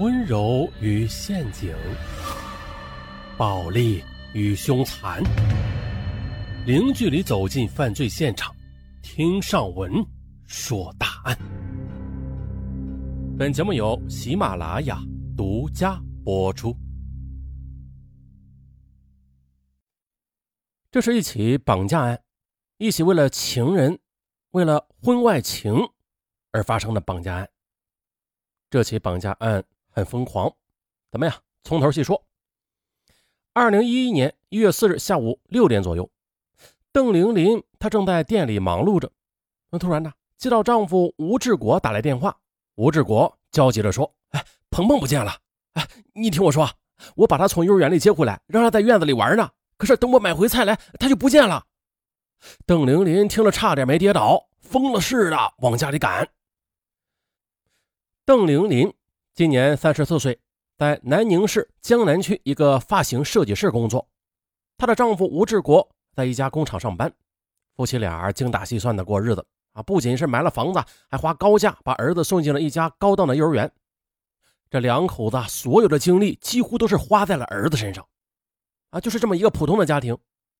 温柔与陷阱，暴力与凶残，零距离走进犯罪现场，听上文说大案。本节目由喜马拉雅独家播出。这是一起绑架案，一起为了情人、为了婚外情而发生的绑架案。这起绑架案。很疯狂，怎么样？从头细说。二零一一年一月四日下午六点左右，邓玲玲她正在店里忙碌着，那突然呢，接到丈夫吴志国打来电话。吴志国焦急地说：“哎，鹏鹏不见了！哎，你听我说，我把他从幼儿园里接回来，让他在院子里玩呢。可是等我买回菜来，他就不见了。”邓玲玲听了差点没跌倒，疯了似的往家里赶。邓玲玲。今年三十四岁，在南宁市江南区一个发型设计室工作。她的丈夫吴志国在一家工厂上班，夫妻俩精打细算的过日子啊，不仅是买了房子，还花高价把儿子送进了一家高档的幼儿园。这两口子所有的精力几乎都是花在了儿子身上啊，就是这么一个普通的家庭，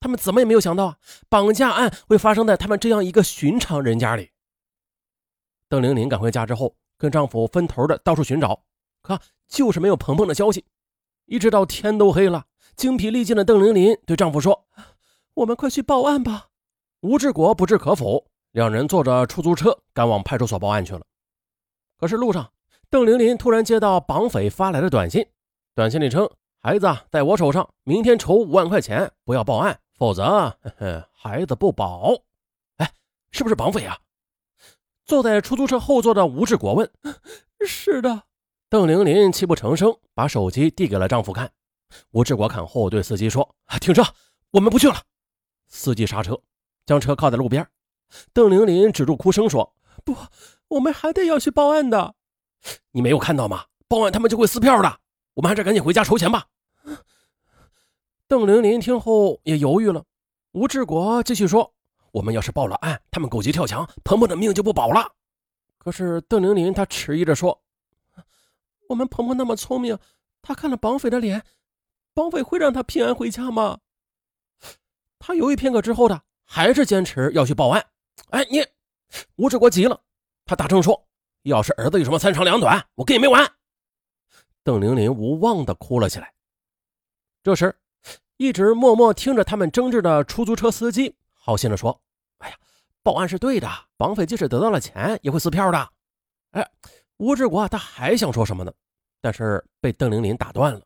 他们怎么也没有想到啊，绑架案会发生在他们这样一个寻常人家里。邓玲玲赶回家之后。跟丈夫分头的到处寻找，可就是没有鹏鹏的消息。一直到天都黑了，精疲力尽的邓玲玲对丈夫说：“我们快去报案吧。”吴志国不置可否，两人坐着出租车赶往派出所报案去了。可是路上，邓玲玲突然接到绑匪发来的短信，短信里称：“孩子在我手上，明天筹五万块钱，不要报案，否则呵呵 孩子不保。”哎，是不是绑匪啊？坐在出租车后座的吴志国问：“ 是的。”邓玲玲泣不成声，把手机递给了丈夫看。吴志国看后对司机说：“停车，我们不去了。”司机刹车，将车靠在路边。邓玲玲止住哭声说：“不，我们还得要去报案的。你没有看到吗？报案他们就会撕票的。我们还是赶紧回家筹钱吧。”邓玲玲听后也犹豫了。吴志国继续说。我们要是报了案，他们狗急跳墙，鹏鹏的命就不保了。可是邓玲玲她迟疑着说：“我们鹏鹏那么聪明，他看了绑匪的脸，绑匪会让他平安回家吗？”他犹豫片刻之后的，还是坚持要去报案。哎，你吴志国急了，他大声说：“要是儿子有什么三长两短，我跟你没完！”邓玲玲无望的哭了起来。这时，一直默默听着他们争执的出租车司机好心的说。哎呀，报案是对的，绑匪即使得到了钱，也会撕票的。哎，吴志国他还想说什么呢？但是被邓玲玲打断了，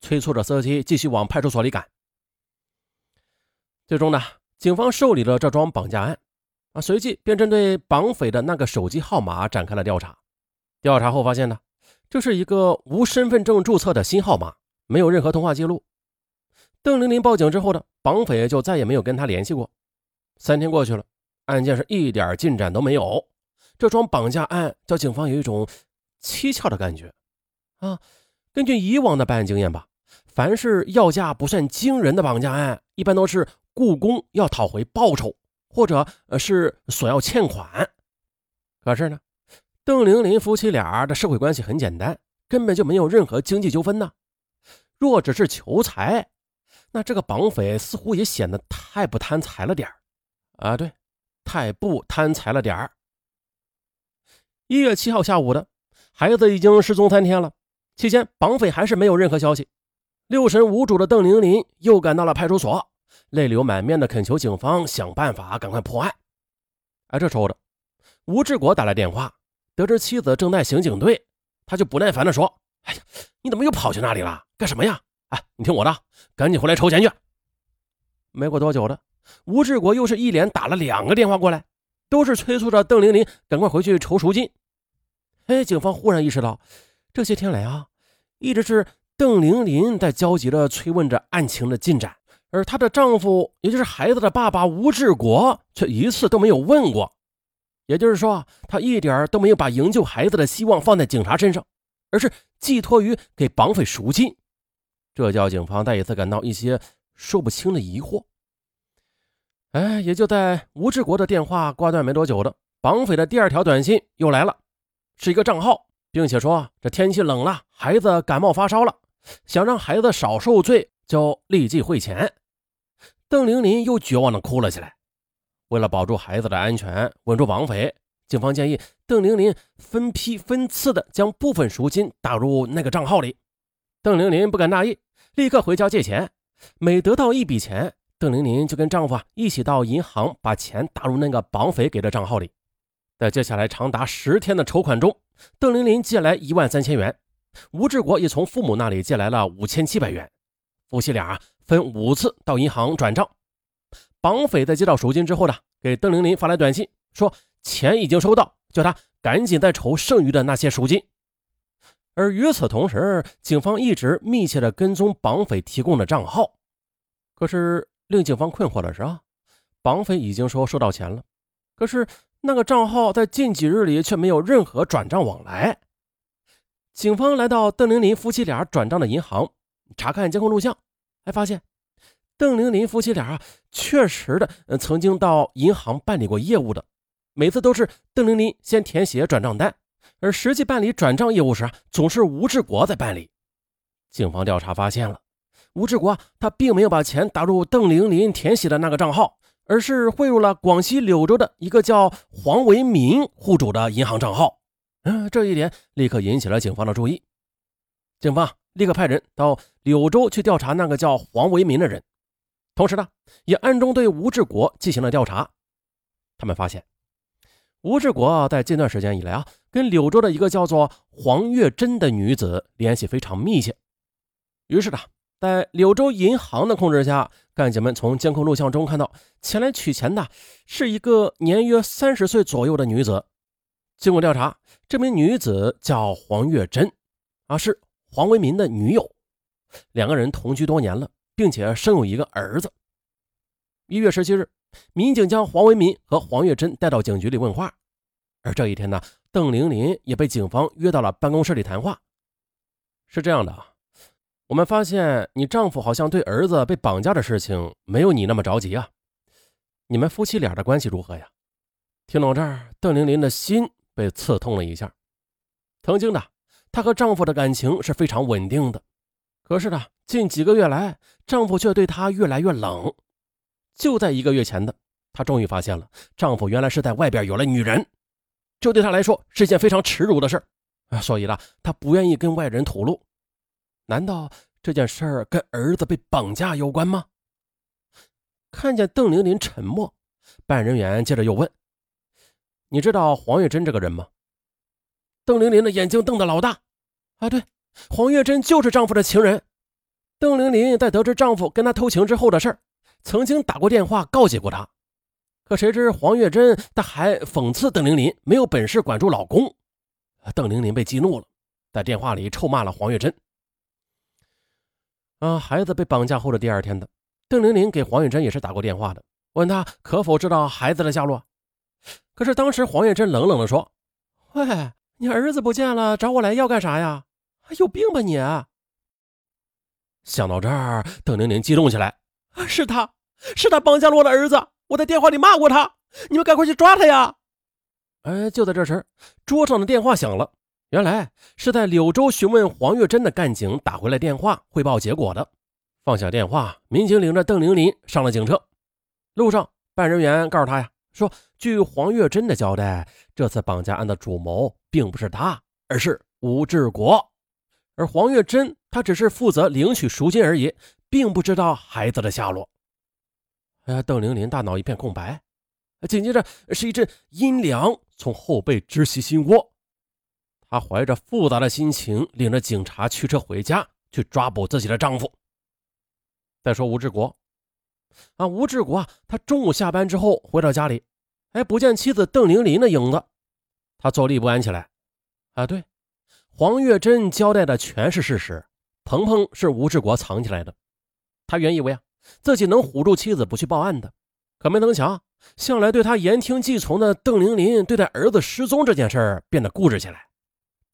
催促着司机继续往派出所里赶。最终呢，警方受理了这桩绑架案，啊，随即便针对绑匪的那个手机号码展开了调查。调查后发现呢，这是一个无身份证注册的新号码，没有任何通话记录。邓玲玲报警之后呢，绑匪就再也没有跟他联系过。三天过去了，案件是一点进展都没有。这桩绑架案叫警方有一种蹊跷的感觉啊。根据以往的办案经验吧，凡是要价不算惊人的绑架案，一般都是雇工要讨回报酬，或者是索要欠款。可是呢，邓玲玲夫妻俩的社会关系很简单，根本就没有任何经济纠纷呢。若只是求财，那这个绑匪似乎也显得太不贪财了点儿。啊，对，太不贪财了点儿。一月七号下午的，孩子已经失踪三天了，期间绑匪还是没有任何消息。六神无主的邓玲玲又赶到了派出所，泪流满面的恳求警方想办法赶快破案。哎，这时候的吴志国打来电话，得知妻子正在刑警队，他就不耐烦的说：“哎呀，你怎么又跑去那里了？干什么呀？哎，你听我的，赶紧回来筹钱去。”没过多久的。吴志国又是一连打了两个电话过来，都是催促着邓玲玲赶快回去筹赎金。哎，警方忽然意识到，这些天来啊，一直是邓玲玲在焦急地催问着案情的进展，而她的丈夫，也就是孩子的爸爸吴志国，却一次都没有问过。也就是说，他一点都没有把营救孩子的希望放在警察身上，而是寄托于给绑匪赎金。这叫警方再一次感到一些说不清的疑惑。哎，也就在吴志国的电话挂断没多久的，绑匪的第二条短信又来了，是一个账号，并且说这天气冷了，孩子感冒发烧了，想让孩子少受罪，就立即汇钱。邓玲玲又绝望的哭了起来。为了保住孩子的安全，稳住绑匪，警方建议邓玲玲分批分次的将部分赎金打入那个账号里。邓玲玲不敢大意，立刻回家借钱。每得到一笔钱，邓玲玲就跟丈夫啊一起到银行把钱打入那个绑匪给的账号里。在接下来长达十天的筹款中，邓玲玲借来一万三千元，吴志国也从父母那里借来了五千七百元。夫妻俩分五次到银行转账。绑匪在接到赎金之后呢，给邓玲玲发来短信，说钱已经收到，叫她赶紧再筹剩余的那些赎金。而与此同时，警方一直密切的跟踪绑匪提供的账号。可是令警方困惑的是啊，绑匪已经说收到钱了，可是那个账号在近几日里却没有任何转账往来。警方来到邓玲玲夫妻俩转账的银行，查看监控录像，还发现邓玲玲夫妻俩确实的曾经到银行办理过业务的，每次都是邓玲玲先填写转账单。而实际办理转账业务时啊，总是吴志国在办理。警方调查发现了，吴志国他并没有把钱打入邓玲玲填写的那个账号，而是汇入了广西柳州的一个叫黄维民户主的银行账号。嗯，这一点立刻引起了警方的注意。警方立刻派人到柳州去调查那个叫黄维民的人，同时呢，也暗中对吴志国进行了调查。他们发现。吴志国在近段时间以来啊，跟柳州的一个叫做黄月珍的女子联系非常密切。于是呢，在柳州银行的控制下，干警们从监控录像中看到，前来取钱的是一个年约三十岁左右的女子。经过调查，这名女子叫黄月珍，啊，是黄为民的女友，两个人同居多年了，并且生有一个儿子。一月十七日。民警将黄为民和黄月珍带到警局里问话，而这一天呢，邓玲玲也被警方约到了办公室里谈话。是这样的，我们发现你丈夫好像对儿子被绑架的事情没有你那么着急啊。你们夫妻俩的关系如何呀？听到这儿，邓玲玲的心被刺痛了一下。曾经的，她和丈夫的感情是非常稳定的，可是呢，近几个月来，丈夫却对她越来越冷。就在一个月前的，她终于发现了丈夫原来是在外边有了女人，这对她来说是一件非常耻辱的事啊！所以呢，她不愿意跟外人吐露。难道这件事儿跟儿子被绑架有关吗？看见邓玲玲沉默，办案人员接着又问：“你知道黄月珍这个人吗？”邓玲玲的眼睛瞪得老大。啊，对，黄月珍就是丈夫的情人。邓玲玲在得知丈夫跟她偷情之后的事儿。曾经打过电话告诫过她，可谁知黄月珍她还讽刺邓玲玲没有本事管住老公。邓玲玲被激怒了，在电话里臭骂了黄月珍。啊，孩子被绑架后的第二天的，邓玲玲给黄玉珍也是打过电话的，问她可否知道孩子的下落。可是当时黄玉珍冷冷的说：“喂，你儿子不见了，找我来要干啥呀？有病吧你！”想到这儿，邓玲玲激动起来。是他，是他绑架了我的儿子！我在电话里骂过他，你们赶快去抓他呀！哎，就在这时，桌上的电话响了。原来是在柳州询问黄月珍的干警打回来电话汇报结果的。放下电话，民警领着邓玲玲上了警车。路上，办案人员告诉他呀，说据黄月珍的交代，这次绑架案的主谋并不是他，而是吴志国，而黄月珍他只是负责领取赎金而已。并不知道孩子的下落。哎呀，邓玲玲大脑一片空白，紧接着是一阵阴凉从后背直袭心窝。她怀着复杂的心情，领着警察驱车回家，去抓捕自己的丈夫。再说吴志国，啊，吴志国啊，他中午下班之后回到家里，哎，不见妻子邓玲玲的影子，他坐立不安起来。啊，对，黄月珍交代的全是事实，鹏鹏是吴志国藏起来的。他原以为啊，自己能唬住妻子不去报案的，可没能想，向来对他言听计从的邓玲玲对待儿子失踪这件事儿变得固执起来，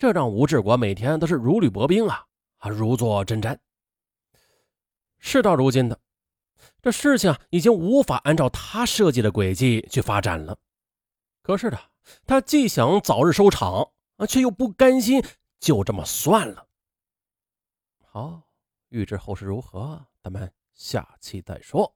这让吴志国每天都是如履薄冰啊，啊，如坐针毡。事到如今的，这事情已经无法按照他设计的轨迹去发展了。可是呢，他既想早日收场啊，却又不甘心就这么算了。好，预知后事如何，咱们下期再说。